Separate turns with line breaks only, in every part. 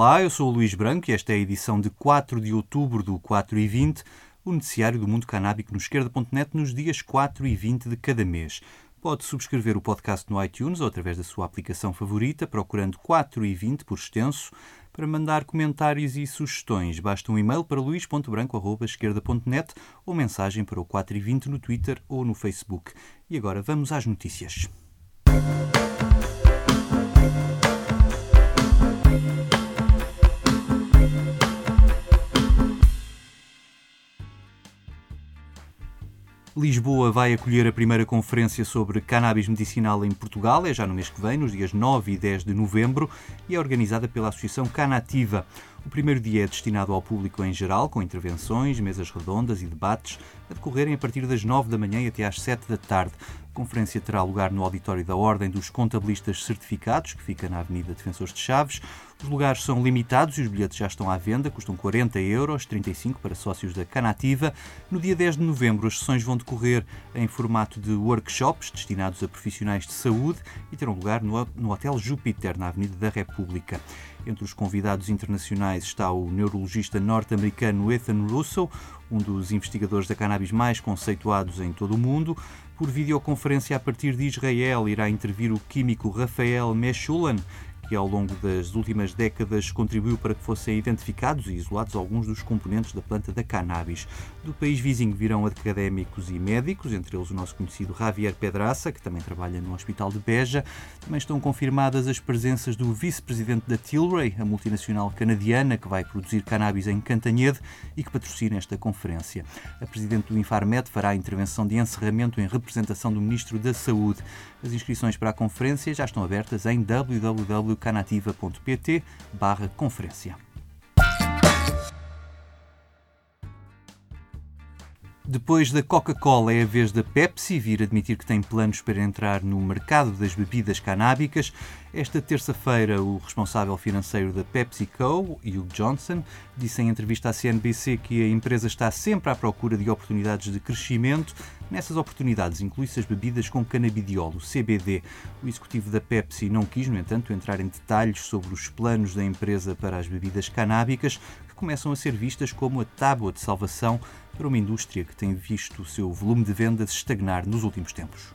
Olá, eu sou o Luís Branco e esta é a edição de 4 de outubro do 4 e 20, o noticiário do mundo canábico no esquerda.net nos dias 4 e 20 de cada mês. Pode subscrever o podcast no iTunes ou através da sua aplicação favorita, procurando 4 e 20 por extenso. Para mandar comentários e sugestões, basta um e-mail para luís.branco.esquerda.net ou mensagem para o 4 e 20 no Twitter ou no Facebook. E agora vamos às notícias. Lisboa vai acolher a primeira conferência sobre cannabis medicinal em Portugal, é já no mês que vem, nos dias 9 e 10 de novembro, e é organizada pela Associação Canativa. O primeiro dia é destinado ao público em geral, com intervenções, mesas redondas e debates a decorrerem a partir das 9 da manhã e até às 7 da tarde. A conferência terá lugar no auditório da Ordem dos Contabilistas Certificados, que fica na Avenida Defensores de Chaves. Os lugares são limitados e os bilhetes já estão à venda, custam 40 euros, 35 para sócios da Canativa. No dia 10 de novembro, as sessões vão decorrer em formato de workshops destinados a profissionais de saúde e terão lugar no, Hotel Júpiter, na Avenida da República. Entre os convidados internacionais está o neurologista norte-americano Ethan Russell, um dos investigadores da cannabis mais conceituados em todo o mundo. Por videoconferência a partir de Israel irá intervir o químico Rafael Meshulan, que ao longo das últimas décadas contribuiu para que fossem identificados e isolados alguns dos componentes da planta da cannabis. Do país vizinho virão académicos e médicos, entre eles o nosso conhecido Javier Pedraça, que também trabalha no Hospital de Beja. Também estão confirmadas as presenças do vice-presidente da Tilray, a multinacional canadiana que vai produzir cannabis em Cantanhede e que patrocina esta conferência. A presidente do Infarmed fará a intervenção de encerramento em representação do Ministro da Saúde. As inscrições para a conferência já estão abertas em www.canativa.pt barra Depois da Coca-Cola, é a vez da Pepsi vir admitir que tem planos para entrar no mercado das bebidas canábicas. Esta terça-feira, o responsável financeiro da PepsiCo, Hugh Johnson, disse em entrevista à CNBC que a empresa está sempre à procura de oportunidades de crescimento. Nessas oportunidades inclui-se as bebidas com canabidiol, o CBD. O executivo da Pepsi não quis, no entanto, entrar em detalhes sobre os planos da empresa para as bebidas canábicas, que começam a ser vistas como a tábua de salvação para uma indústria que tem visto o seu volume de vendas estagnar nos últimos tempos.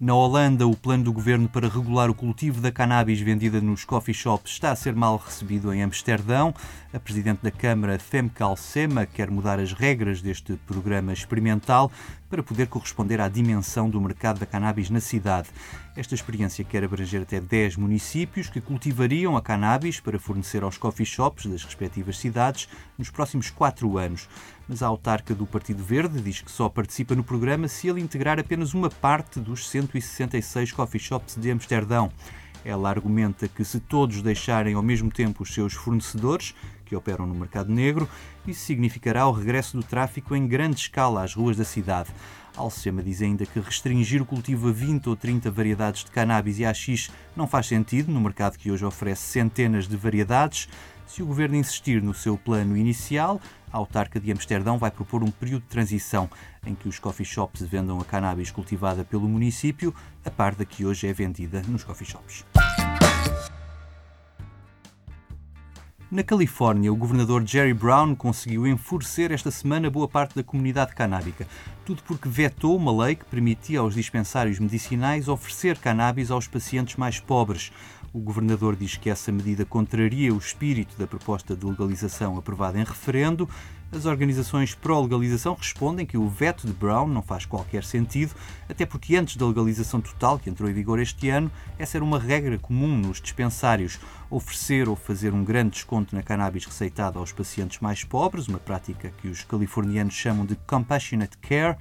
Na Holanda, o plano do governo para regular o cultivo da cannabis vendida nos coffee shops está a ser mal recebido em Amsterdão. A presidente da Câmara, Femke Alsema, quer mudar as regras deste programa experimental para poder corresponder à dimensão do mercado da cannabis na cidade. Esta experiência quer abranger até 10 municípios que cultivariam a cannabis para fornecer aos coffee shops das respectivas cidades nos próximos quatro anos. Mas a autarca do Partido Verde diz que só participa no programa se ele integrar apenas uma parte dos 166 coffee shops de Amsterdão. Ela argumenta que se todos deixarem ao mesmo tempo os seus fornecedores, que operam no mercado negro, isso significará o regresso do tráfico em grande escala às ruas da cidade. Alcema diz ainda que restringir o cultivo a 20 ou 30 variedades de cannabis e AX não faz sentido no mercado que hoje oferece centenas de variedades. Se o governo insistir no seu plano inicial, a autarca de Amsterdão vai propor um período de transição em que os coffee shops vendam a cannabis cultivada pelo município, a par da que hoje é vendida nos coffee shops. Na Califórnia, o governador Jerry Brown conseguiu enfurecer esta semana boa parte da comunidade canábica. Tudo porque vetou uma lei que permitia aos dispensários medicinais oferecer cannabis aos pacientes mais pobres. O governador diz que essa medida contraria o espírito da proposta de legalização aprovada em referendo. As organizações pró-legalização respondem que o veto de Brown não faz qualquer sentido, até porque antes da legalização total, que entrou em vigor este ano, essa era uma regra comum nos dispensários. Oferecer ou fazer um grande desconto na cannabis receitada aos pacientes mais pobres, uma prática que os californianos chamam de compassionate care,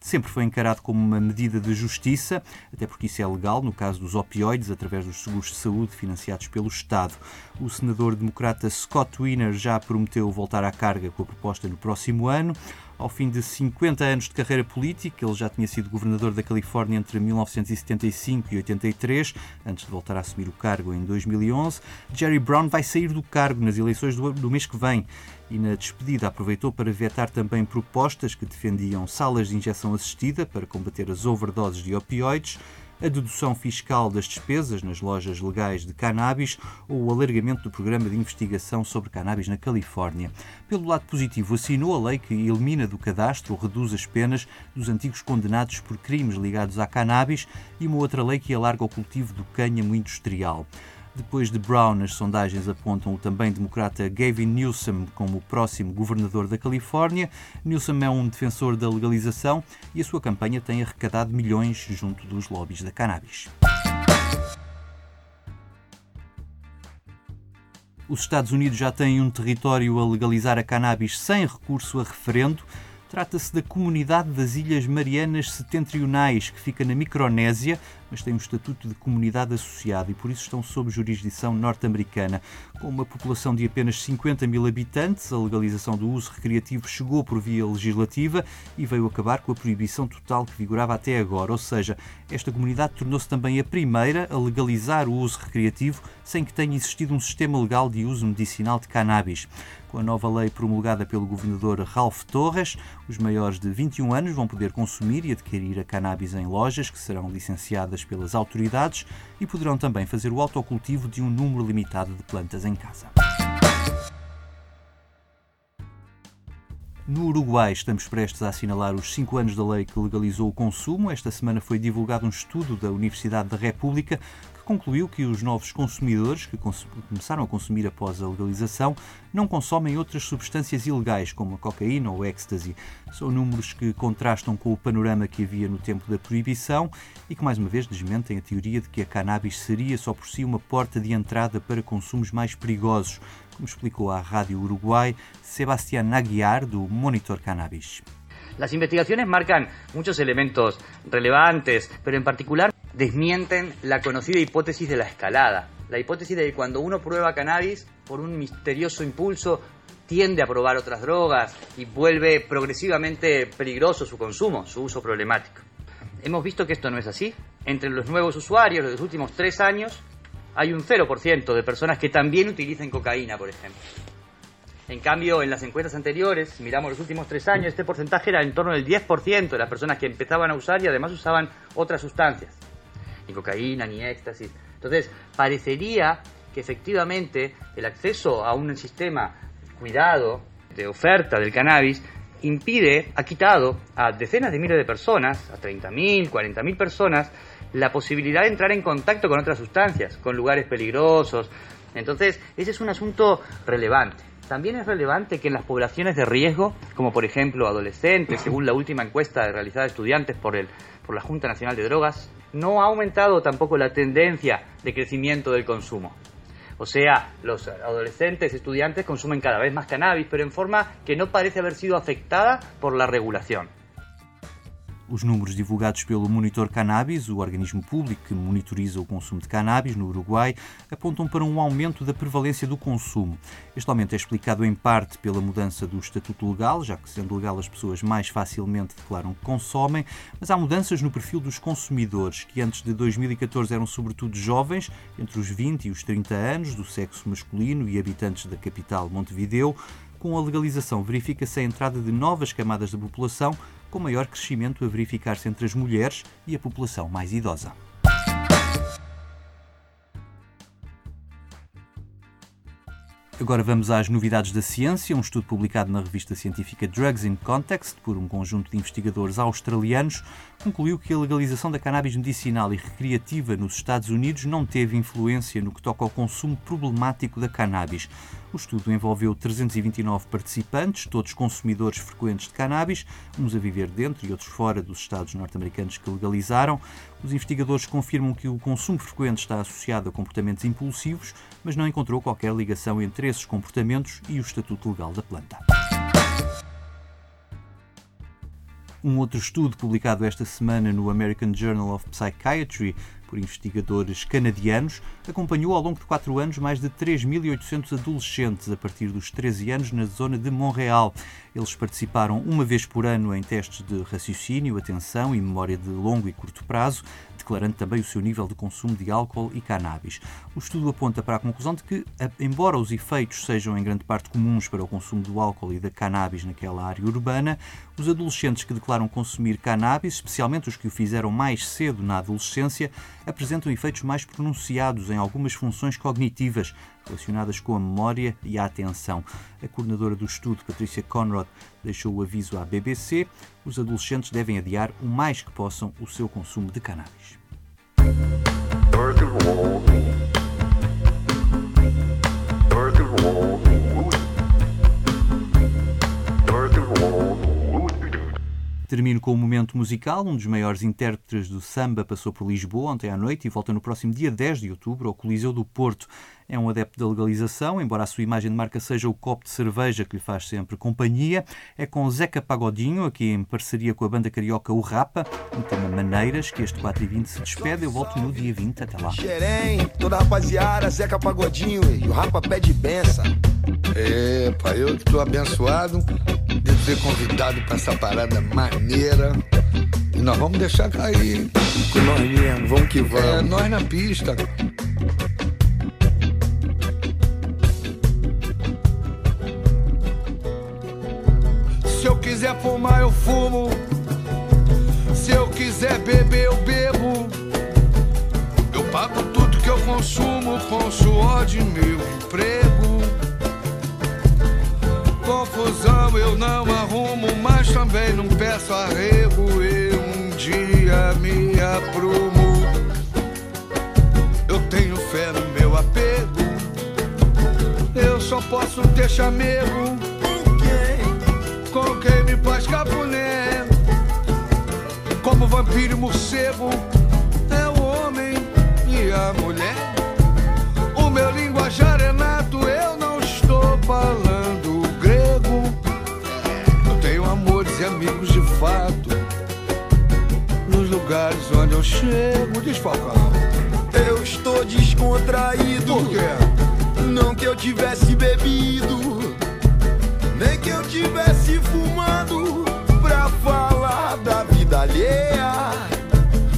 sempre foi encarado como uma medida de justiça, até porque isso é legal no caso dos opioides, através dos seguros de saúde financiados pelo Estado. O senador democrata Scott Wiener já prometeu voltar à carga com a proposta no próximo ano. Ao fim de 50 anos de carreira política, ele já tinha sido governador da Califórnia entre 1975 e 83, antes de voltar a assumir o cargo em 2011. Jerry Brown vai sair do cargo nas eleições do, mês que vem e, na despedida, aproveitou para vetar também propostas que defendiam salas de injeção assistida para combater as overdoses de opioides. A dedução fiscal das despesas nas lojas legais de cannabis ou o alargamento do programa de investigação sobre cannabis na Califórnia. Pelo lado positivo, assinou a lei que elimina do cadastro ou reduz as penas dos antigos condenados por crimes ligados à cannabis e uma outra lei que alarga o cultivo do cânhamo industrial. Depois de Brown, as sondagens apontam o também democrata Gavin Newsom como o próximo governador da Califórnia. Newsom é um defensor da legalização e a sua campanha tem arrecadado milhões junto dos lobbies da cannabis. Os Estados Unidos já têm um território a legalizar a cannabis sem recurso a referendo. Trata-se da Comunidade das Ilhas Marianas Setentrionais, que fica na Micronésia, mas tem um estatuto de comunidade associada e por isso estão sob jurisdição norte-americana. Com uma população de apenas 50 mil habitantes, a legalização do uso recreativo chegou por via legislativa e veio acabar com a proibição total que vigorava até agora. Ou seja, esta comunidade tornou-se também a primeira a legalizar o uso recreativo sem que tenha existido um sistema legal de uso medicinal de cannabis. Com a nova lei promulgada pelo governador Ralph Torres, os maiores de 21 anos vão poder consumir e adquirir a cannabis em lojas que serão licenciadas pelas autoridades e poderão também fazer o autocultivo de um número limitado de plantas em casa. No Uruguai, estamos prestes a assinalar os cinco anos da lei que legalizou o consumo. Esta semana foi divulgado um estudo da Universidade da República concluiu que os novos consumidores que começaram a consumir após a legalização não consomem outras substâncias ilegais, como a cocaína ou ecstasy. São números que contrastam com o panorama que havia no tempo da proibição e que, mais uma vez, desmentem a teoria de que a cannabis seria só por si uma porta de entrada para consumos mais perigosos, como explicou à Rádio Uruguai Sebastián Aguiar, do Monitor Cannabis.
Las investigaciones marcan muchos elementos relevantes, pero en particular desmienten la conocida hipótesis de la escalada. La hipótesis de que cuando uno prueba cannabis, por un misterioso impulso, tiende a probar otras drogas y vuelve progresivamente peligroso su consumo, su uso problemático. Hemos visto que esto no es así. Entre los nuevos usuarios de los últimos tres años, hay un 0% de personas que también utilizan cocaína, por ejemplo. En cambio, en las encuestas anteriores, si miramos los últimos tres años, este porcentaje era en torno del 10% de las personas que empezaban a usar y además usaban otras sustancias, ni cocaína, ni éxtasis. Entonces, parecería que efectivamente el acceso a un sistema cuidado de oferta del cannabis impide, ha quitado a decenas de miles de personas, a 30.000, 40.000 personas, la posibilidad de entrar en contacto con otras sustancias, con lugares peligrosos. Entonces, ese es un asunto relevante. También es relevante que en las poblaciones de riesgo, como por ejemplo adolescentes, según la última encuesta realizada estudiantes por, el, por la Junta Nacional de Drogas, no ha aumentado tampoco la tendencia de crecimiento del consumo. O sea, los adolescentes, estudiantes consumen cada vez más cannabis, pero en forma que no parece haber sido afectada por la regulación.
Os números divulgados pelo Monitor Cannabis, o organismo público que monitoriza o consumo de cannabis no Uruguai, apontam para um aumento da prevalência do consumo. Este aumento é explicado em parte pela mudança do estatuto legal, já que sendo legal as pessoas mais facilmente declaram que consomem, mas há mudanças no perfil dos consumidores, que antes de 2014 eram sobretudo jovens, entre os 20 e os 30 anos, do sexo masculino e habitantes da capital Montevideo. Com a legalização, verifica-se a entrada de novas camadas da população, com maior crescimento a verificar-se entre as mulheres e a população mais idosa. Agora vamos às novidades da ciência. Um estudo publicado na revista científica Drugs in Context por um conjunto de investigadores australianos concluiu que a legalização da cannabis medicinal e recreativa nos Estados Unidos não teve influência no que toca ao consumo problemático da cannabis. O estudo envolveu 329 participantes, todos consumidores frequentes de cannabis, uns a viver dentro e outros fora dos Estados norte-americanos que legalizaram. Os investigadores confirmam que o consumo frequente está associado a comportamentos impulsivos, mas não encontrou qualquer ligação entre esses comportamentos e o estatuto legal da planta. Um outro estudo publicado esta semana no American Journal of Psychiatry por investigadores canadianos, acompanhou ao longo de quatro anos mais de 3.800 adolescentes a partir dos 13 anos na zona de Montreal. Eles participaram uma vez por ano em testes de raciocínio, atenção e memória de longo e curto prazo, declarando também o seu nível de consumo de álcool e cannabis. O estudo aponta para a conclusão de que, embora os efeitos sejam em grande parte comuns para o consumo do álcool e da cannabis naquela área urbana, os adolescentes que declaram consumir cannabis, especialmente os que o fizeram mais cedo na adolescência, apresentam efeitos mais pronunciados em algumas funções cognitivas relacionadas com a memória e a atenção. A coordenadora do estudo, Patrícia Conrad, deixou o aviso à BBC: os adolescentes devem adiar o mais que possam o seu consumo de cannabis. Termino com um momento musical. Um dos maiores intérpretes do samba passou por Lisboa ontem à noite e volta no próximo dia 10 de outubro ao Coliseu do Porto. É um adepto da legalização, embora a sua imagem de marca seja o copo de cerveja que lhe faz sempre companhia. É com Zeca Pagodinho, aqui em parceria com a banda carioca O Rapa, um tema Maneiras, que este 4 e 20 se despede. Eu volto no dia 20. Até lá.
Xerém, toda rapaziada, Zeca Pagodinho e o Rapa pede benção.
Epa, eu que tô abençoado de ser convidado para essa parada maneira. E nós vamos deixar cair.
Com nós mesmo, vamos que vamos.
É, nós na pista.
Quiser fumar, eu fumo. Se eu quiser beber, eu bebo. Eu pago tudo que eu consumo com suor de meu emprego. Confusão eu não arrumo, mas também não peço arrego. Eu um dia me aprumo. Eu tenho fé no meu apego. Eu só posso ter chamego com quem me faz capuné. Como vampiro e morcego, é o homem e a mulher. O meu linguajar é nato, eu não estou falando grego. Eu tenho amores e amigos de fato. Nos lugares onde eu chego, desfalcado.
Eu estou descontraído.
Por quê?
Não que eu tivesse bebido, nem que eu tivesse fumado pra falar da vida alheia.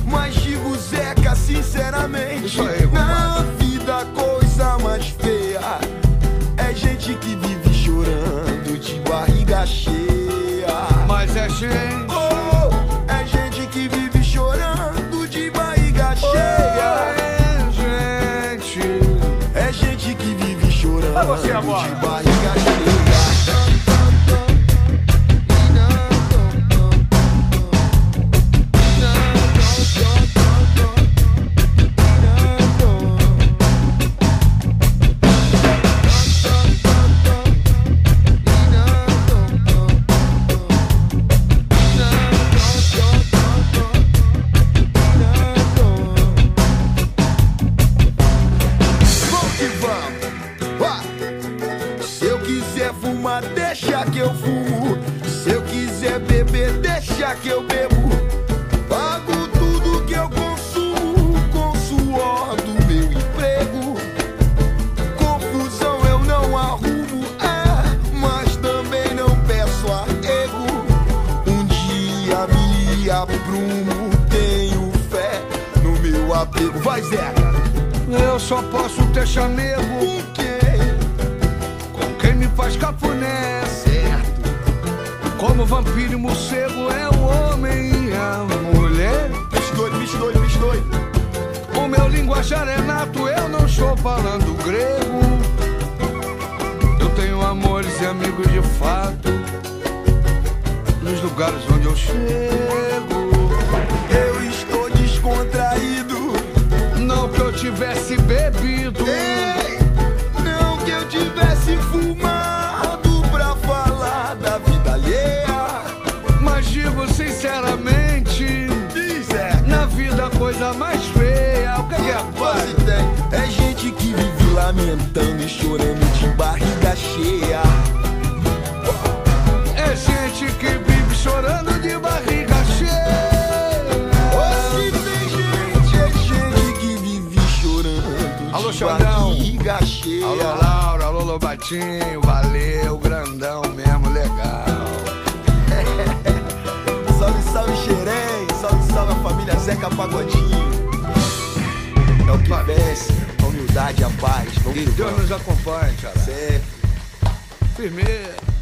Mas digo, Zeca, sinceramente,
aí,
na vida a coisa mais feia é gente que vive chorando de barriga cheia.
Mas é gente.
Oh, é gente que vive chorando de barriga cheia.
É gente.
É gente que vive chorando de barriga fumar, deixa que eu fumo. Se eu quiser beber, deixa que eu bebo. Pago tudo que eu consumo com suor do meu emprego. Confusão eu não arrumo, é, mas também não peço arrego. Um dia me aprumo, tenho fé no meu apego. Vai, Zeca.
Eu só posso ter chamego cafuné.
Certo.
Como vampiro e morcego é o homem e a mulher.
Bicho doido, bicho doido, bicho doido.
O meu linguajar é nato, eu não estou falando grego. Eu tenho amores e amigos de fato nos lugares onde eu chego.
Eu estou descontraído.
Não que eu tivesse bebido.
Ei, lamentando e
chorando de barriga
cheia. É gente que vive chorando de barriga cheia.
Gente, é gente que vive chorando de barriga cheia. Alô, Laura, alô, Lobatinho, valeu, grandão mesmo, legal.
salve, salve, Xerém, salve, salve a família Zeca Pagodinho. É o que vence tranquilidade, a paz. Vamos
que Deus nos acompanhe, cara.
Sempre.
Primeiro.